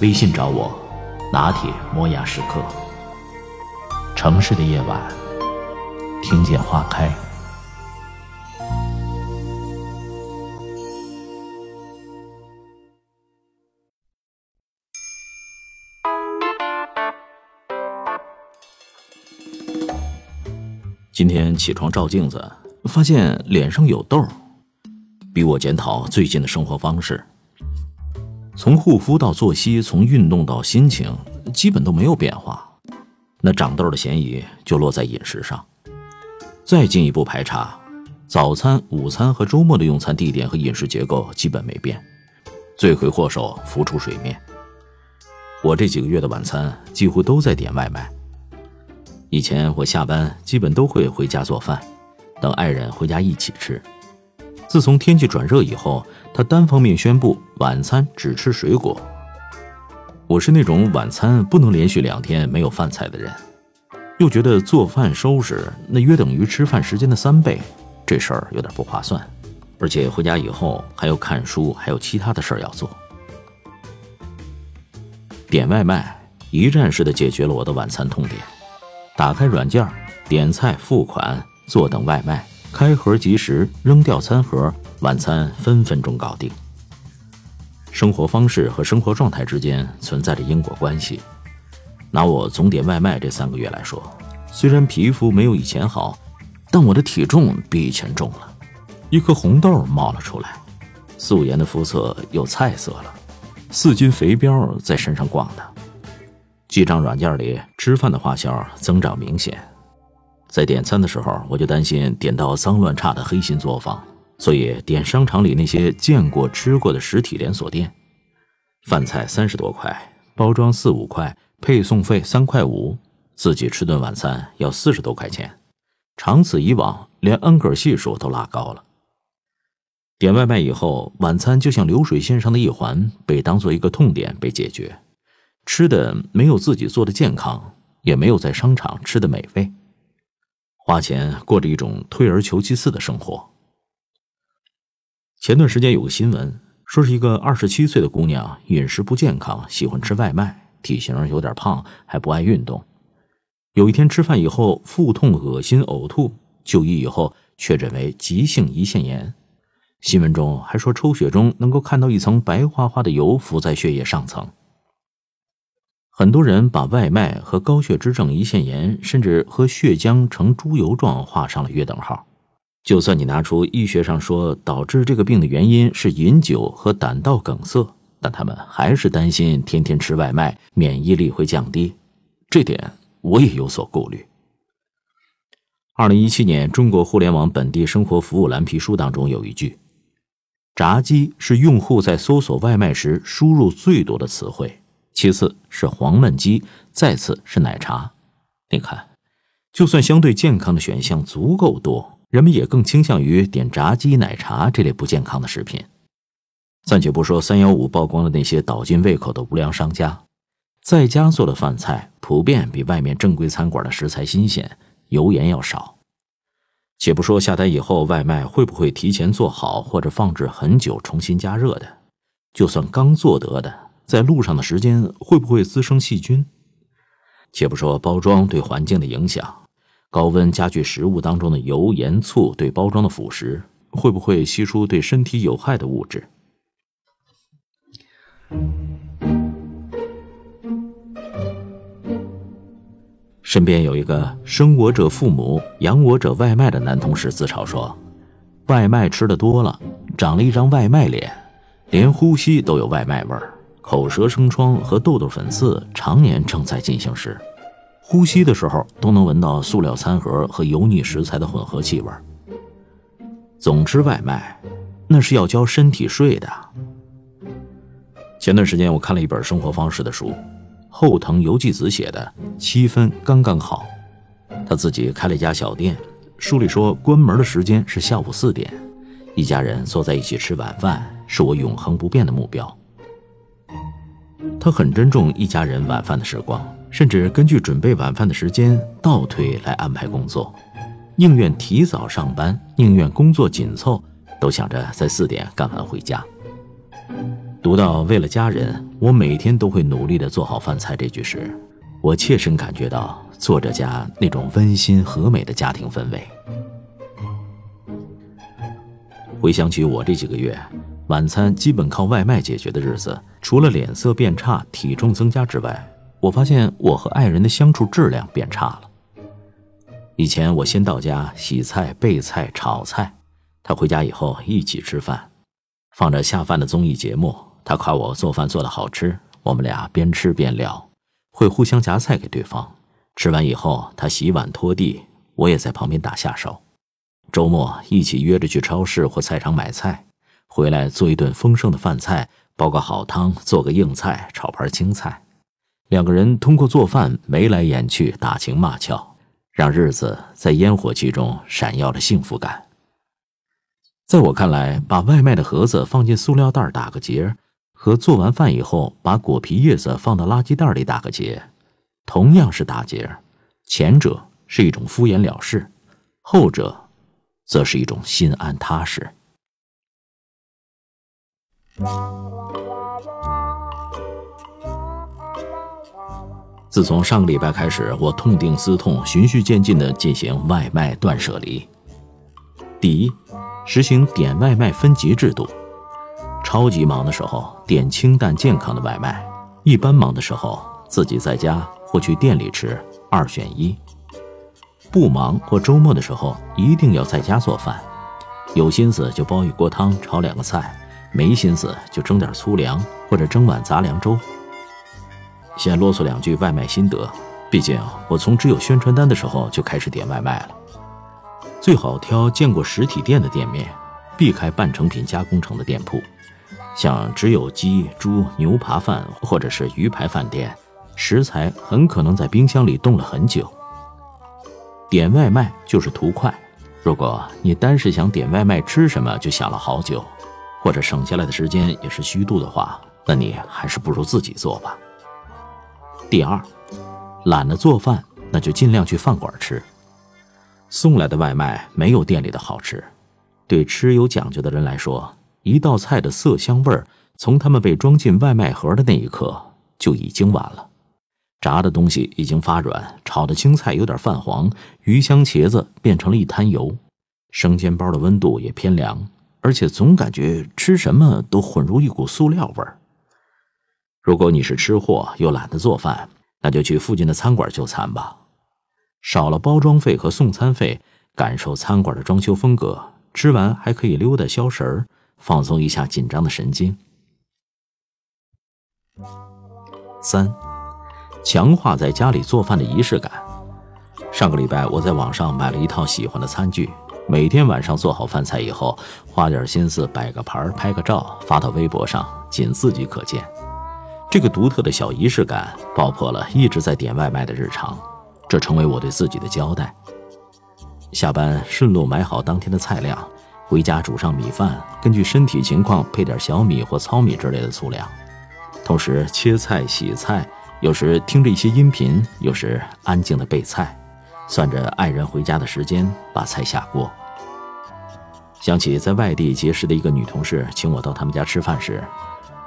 微信找我，拿铁磨牙时刻。城市的夜晚，听见花开。今天起床照镜子，发现脸上有痘儿，逼我检讨最近的生活方式。从护肤到作息，从运动到心情，基本都没有变化。那长痘的嫌疑就落在饮食上。再进一步排查，早餐、午餐和周末的用餐地点和饮食结构基本没变，罪魁祸首浮出水面。我这几个月的晚餐几乎都在点外卖。以前我下班基本都会回家做饭，等爱人回家一起吃。自从天气转热以后，他单方面宣布晚餐只吃水果。我是那种晚餐不能连续两天没有饭菜的人，又觉得做饭收拾那约等于吃饭时间的三倍，这事儿有点不划算。而且回家以后还要看书，还有其他的事儿要做。点外卖一站式的解决了我的晚餐痛点。打开软件，点菜、付款、坐等外卖，开盒即食，扔掉餐盒，晚餐分分钟搞定。生活方式和生活状态之间存在着因果关系。拿我总点外卖这三个月来说，虽然皮肤没有以前好，但我的体重比以前重了，一颗红豆冒了出来，素颜的肤色有菜色了，四斤肥膘在身上逛的。记账软件里吃饭的花销增长明显，在点餐的时候我就担心点到脏乱差的黑心作坊，所以点商场里那些见过吃过的实体连锁店。饭菜三十多块，包装四五块，配送费三块五，自己吃顿晚餐要四十多块钱，长此以往，连恩格尔系数都拉高了。点外卖以后，晚餐就像流水线上的一环，被当做一个痛点被解决。吃的没有自己做的健康，也没有在商场吃的美味，花钱过着一种退而求其次的生活。前段时间有个新闻，说是一个二十七岁的姑娘饮食不健康，喜欢吃外卖，体型有点胖，还不爱运动。有一天吃饭以后腹痛、恶心、呕吐，就医以后确诊为急性胰腺炎。新闻中还说抽血中能够看到一层白花花的油浮在血液上层。很多人把外卖和高血脂症、胰腺炎，甚至和血浆呈猪油状画上了约等号。就算你拿出医学上说导致这个病的原因是饮酒和胆道梗塞，但他们还是担心天天吃外卖免疫力会降低。这点我也有所顾虑。二零一七年中国互联网本地生活服务蓝皮书当中有一句：“炸鸡是用户在搜索外卖时输入最多的词汇。”其次是黄焖鸡，再次是奶茶。你看，就算相对健康的选项足够多，人们也更倾向于点炸鸡、奶茶这类不健康的食品。暂且不说三幺五曝光的那些倒尽胃口的无良商家，在家做的饭菜普遍比外面正规餐馆的食材新鲜，油盐要少。且不说下单以后外卖会不会提前做好或者放置很久重新加热的，就算刚做得的。在路上的时间会不会滋生细菌？且不说包装对环境的影响，高温加剧食物当中的油盐醋对包装的腐蚀，会不会吸出对身体有害的物质？身边有一个生我者父母，养我者外卖的男同事自嘲说：“外卖吃的多了，长了一张外卖脸，连呼吸都有外卖味儿。”口舌生疮和痘痘粉刺常年正在进行时，呼吸的时候都能闻到塑料餐盒和油腻食材的混合气味。总吃外卖，那是要交身体税的。前段时间我看了一本生活方式的书，后藤游纪子写的《七分刚刚好》。他自己开了一家小店，书里说关门的时间是下午四点，一家人坐在一起吃晚饭是我永恒不变的目标。他很珍重一家人晚饭的时光，甚至根据准备晚饭的时间倒推来安排工作，宁愿提早上班，宁愿工作紧凑，都想着在四点干完回家。读到“为了家人，我每天都会努力的做好饭菜”这句时，我切身感觉到作者家那种温馨和美的家庭氛围。回想起我这几个月晚餐基本靠外卖解决的日子，除了脸色变差、体重增加之外，我发现我和爱人的相处质量变差了。以前我先到家洗菜、备菜、炒菜，他回家以后一起吃饭，放着下饭的综艺节目。他夸我做饭做的好吃，我们俩边吃边聊，会互相夹菜给对方。吃完以后，他洗碗拖地，我也在旁边打下手。周末一起约着去超市或菜场买菜，回来做一顿丰盛的饭菜，煲个好汤，做个硬菜，炒盘青菜。两个人通过做饭眉来眼去，打情骂俏，让日子在烟火气中闪耀着幸福感。在我看来，把外卖的盒子放进塑料袋打个结。和做完饭以后把果皮叶子放到垃圾袋里打个结，同样是打结，前者是一种敷衍了事，后者则是一种心安踏实。自从上个礼拜开始，我痛定思痛，循序渐进地进行外卖断舍离。第一，实行点外卖分级制度。超级忙的时候点清淡健康的外卖，一般忙的时候自己在家或去店里吃，二选一。不忙或周末的时候一定要在家做饭，有心思就煲一锅汤炒两个菜，没心思就蒸点粗粮或者蒸碗杂粮粥。先啰嗦两句外卖心得，毕竟我从只有宣传单的时候就开始点外卖了。最好挑见过实体店的店面，避开半成品加工成的店铺。像只有鸡、猪、牛扒饭或者是鱼排饭店，食材很可能在冰箱里冻了很久。点外卖就是图快，如果你单是想点外卖吃什么就想了好久，或者省下来的时间也是虚度的话，那你还是不如自己做吧。第二，懒得做饭，那就尽量去饭馆吃。送来的外卖没有店里的好吃，对吃有讲究的人来说。一道菜的色香味儿，从他们被装进外卖盒的那一刻就已经晚了。炸的东西已经发软，炒的青菜有点泛黄，鱼香茄子变成了一滩油，生煎包的温度也偏凉，而且总感觉吃什么都混入一股塑料味儿。如果你是吃货又懒得做饭，那就去附近的餐馆就餐吧，少了包装费和送餐费，感受餐馆的装修风格，吃完还可以溜达消食儿。放松一下紧张的神经。三，强化在家里做饭的仪式感。上个礼拜我在网上买了一套喜欢的餐具，每天晚上做好饭菜以后，花点心思摆个盘、拍个照，发到微博上，仅自己可见。这个独特的小仪式感爆破了一直在点外卖的日常，这成为我对自己的交代。下班顺路买好当天的菜量。回家煮上米饭，根据身体情况配点小米或糙米之类的粗粮，同时切菜洗菜，有时听着一些音频，有时安静的备菜，算着爱人回家的时间把菜下锅。想起在外地结识的一个女同事，请我到他们家吃饭时，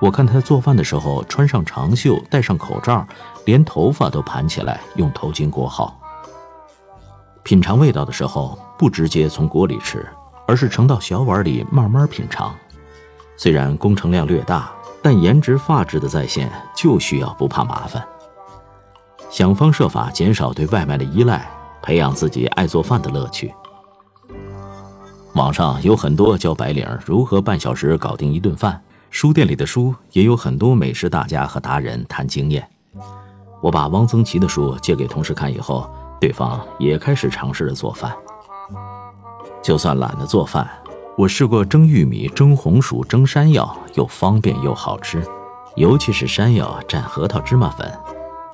我看她做饭的时候穿上长袖，戴上口罩，连头发都盘起来，用头巾裹好。品尝味道的时候，不直接从锅里吃。而是盛到小碗里慢慢品尝，虽然工程量略大，但颜值发质的在线就需要不怕麻烦。想方设法减少对外卖的依赖，培养自己爱做饭的乐趣。网上有很多教白领如何半小时搞定一顿饭，书店里的书也有很多美食大家和达人谈经验。我把汪曾祺的书借给同事看以后，对方也开始尝试着做饭。就算懒得做饭，我试过蒸玉米、蒸红薯、蒸山药，又方便又好吃。尤其是山药蘸核桃芝麻粉，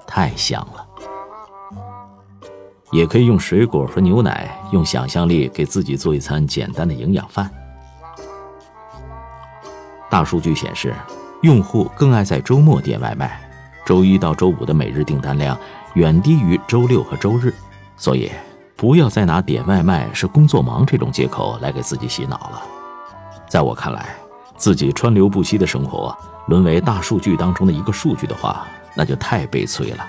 太香了。也可以用水果和牛奶，用想象力给自己做一餐简单的营养饭。大数据显示，用户更爱在周末点外卖，周一到周五的每日订单量远低于周六和周日，所以不要再拿点外卖是工作忙这种借口来给自己洗脑了。在我看来，自己川流不息的生活沦为大数据当中的一个数据的话，那就太悲催了。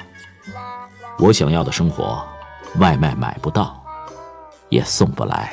我想要的生活，外卖买不到，也送不来。